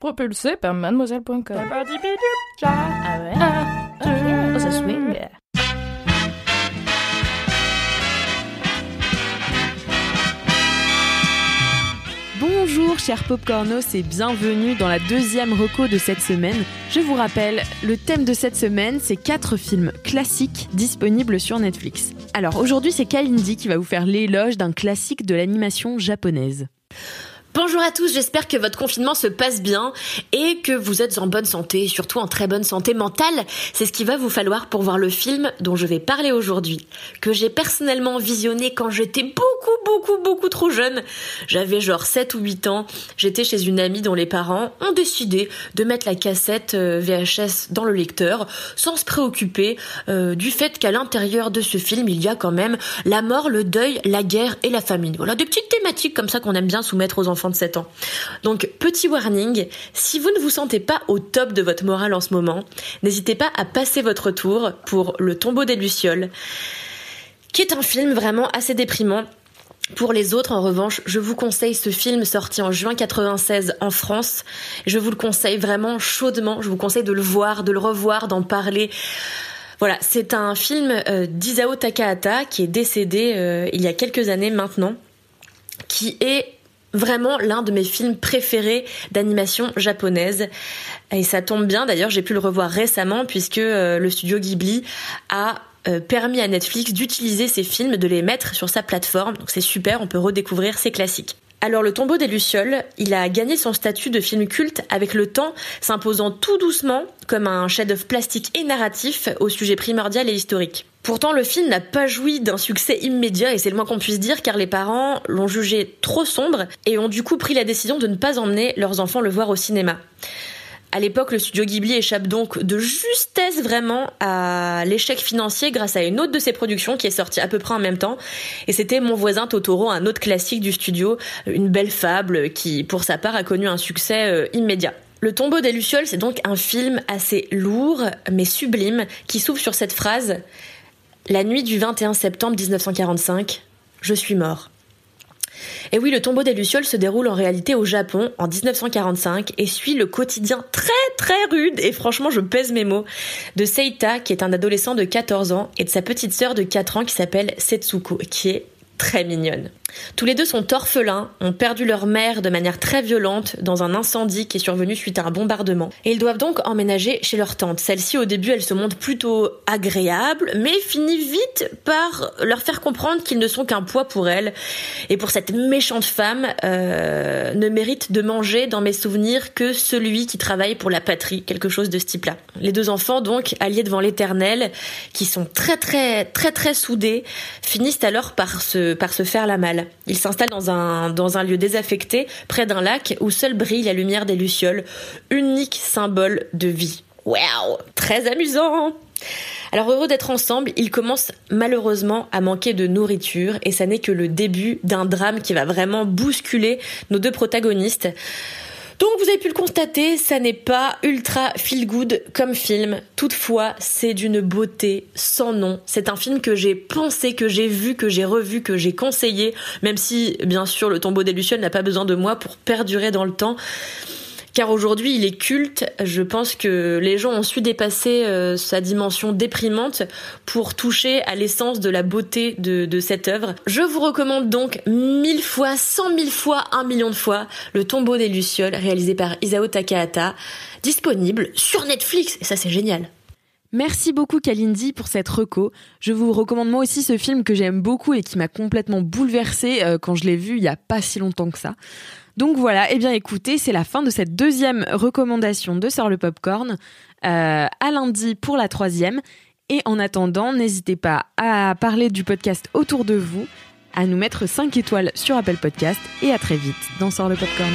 Propulsé par mademoiselle.com. Ah ouais? Ah, oh, ça swing. Bonjour chers popcornos et bienvenue dans la deuxième reco de cette semaine. Je vous rappelle, le thème de cette semaine, c'est quatre films classiques disponibles sur Netflix. Alors aujourd'hui, c'est Kalindi qui va vous faire l'éloge d'un classique de l'animation japonaise. Bonjour à tous, j'espère que votre confinement se passe bien et que vous êtes en bonne santé, surtout en très bonne santé mentale. C'est ce qu'il va vous falloir pour voir le film dont je vais parler aujourd'hui, que j'ai personnellement visionné quand j'étais beaucoup, beaucoup, beaucoup trop jeune. J'avais genre 7 ou 8 ans, j'étais chez une amie dont les parents ont décidé de mettre la cassette euh, VHS dans le lecteur sans se préoccuper euh, du fait qu'à l'intérieur de ce film, il y a quand même la mort, le deuil, la guerre et la famine. Voilà, des petites thématiques comme ça qu'on aime bien soumettre aux enfants de 7 ans. Donc, petit warning, si vous ne vous sentez pas au top de votre morale en ce moment, n'hésitez pas à passer votre tour pour Le tombeau des Lucioles, qui est un film vraiment assez déprimant. Pour les autres, en revanche, je vous conseille ce film sorti en juin 96 en France. Je vous le conseille vraiment chaudement. Je vous conseille de le voir, de le revoir, d'en parler. Voilà, c'est un film euh, d'Isao Takahata qui est décédé euh, il y a quelques années maintenant, qui est vraiment l'un de mes films préférés d'animation japonaise. Et ça tombe bien, d'ailleurs, j'ai pu le revoir récemment puisque euh, le studio Ghibli a euh, permis à Netflix d'utiliser ces films, de les mettre sur sa plateforme. Donc c'est super, on peut redécouvrir ces classiques. Alors le tombeau des Lucioles, il a gagné son statut de film culte avec le temps, s'imposant tout doucement comme un chef-d'œuvre plastique et narratif au sujet primordial et historique. Pourtant, le film n'a pas joui d'un succès immédiat, et c'est le moins qu'on puisse dire, car les parents l'ont jugé trop sombre et ont du coup pris la décision de ne pas emmener leurs enfants le voir au cinéma. À l'époque, le studio Ghibli échappe donc de justesse vraiment à l'échec financier grâce à une autre de ses productions qui est sortie à peu près en même temps. Et c'était Mon voisin Totoro, un autre classique du studio, une belle fable qui, pour sa part, a connu un succès euh, immédiat. Le tombeau des Lucioles, c'est donc un film assez lourd, mais sublime, qui s'ouvre sur cette phrase La nuit du 21 septembre 1945, je suis mort. Et oui, le tombeau des Lucioles se déroule en réalité au Japon en 1945 et suit le quotidien très très rude, et franchement je pèse mes mots, de Seita qui est un adolescent de 14 ans et de sa petite sœur de 4 ans qui s'appelle Setsuko, qui est très mignonne. Tous les deux sont orphelins, ont perdu leur mère de manière très violente dans un incendie qui est survenu suite à un bombardement. Et ils doivent donc emménager chez leur tante. Celle-ci, au début, elle se montre plutôt agréable, mais finit vite par leur faire comprendre qu'ils ne sont qu'un poids pour elle. Et pour cette méchante femme, euh, ne mérite de manger dans mes souvenirs que celui qui travaille pour la patrie, quelque chose de ce type-là. Les deux enfants, donc, alliés devant l'éternel, qui sont très très très très soudés, finissent alors par se, par se faire la malle. Il s'installe dans un, dans un lieu désaffecté, près d'un lac où seule brille la lumière des lucioles, unique symbole de vie. Waouh Très amusant alors heureux d'être ensemble, ils commencent malheureusement à manquer de nourriture et ça n'est que le début d'un drame qui va vraiment bousculer nos deux protagonistes. Donc vous avez pu le constater, ça n'est pas ultra feel good comme film. Toutefois, c'est d'une beauté sans nom. C'est un film que j'ai pensé, que j'ai vu, que j'ai revu, que j'ai conseillé, même si bien sûr le tombeau des Lucioles n'a pas besoin de moi pour perdurer dans le temps car aujourd'hui il est culte. Je pense que les gens ont su dépasser euh, sa dimension déprimante pour toucher à l'essence de la beauté de, cette œuvre. Je vous recommande donc mille fois, cent mille fois, un million de fois Le tombeau des Lucioles, réalisé par Isao Takahata, disponible sur Netflix, et ça c'est génial. Merci beaucoup Kalindi pour cette reco. Je vous recommande moi aussi ce film que j'aime beaucoup et qui m'a complètement bouleversée euh, quand je l'ai vu il y a pas si longtemps que ça. Donc voilà, eh bien écoutez, c'est la fin de cette deuxième recommandation de Sœur le Popcorn. Euh, à lundi pour la troisième. Et en attendant, n'hésitez pas à parler du podcast autour de vous, à nous mettre 5 étoiles sur Apple Podcast et à très vite dans Sort le Popcorn.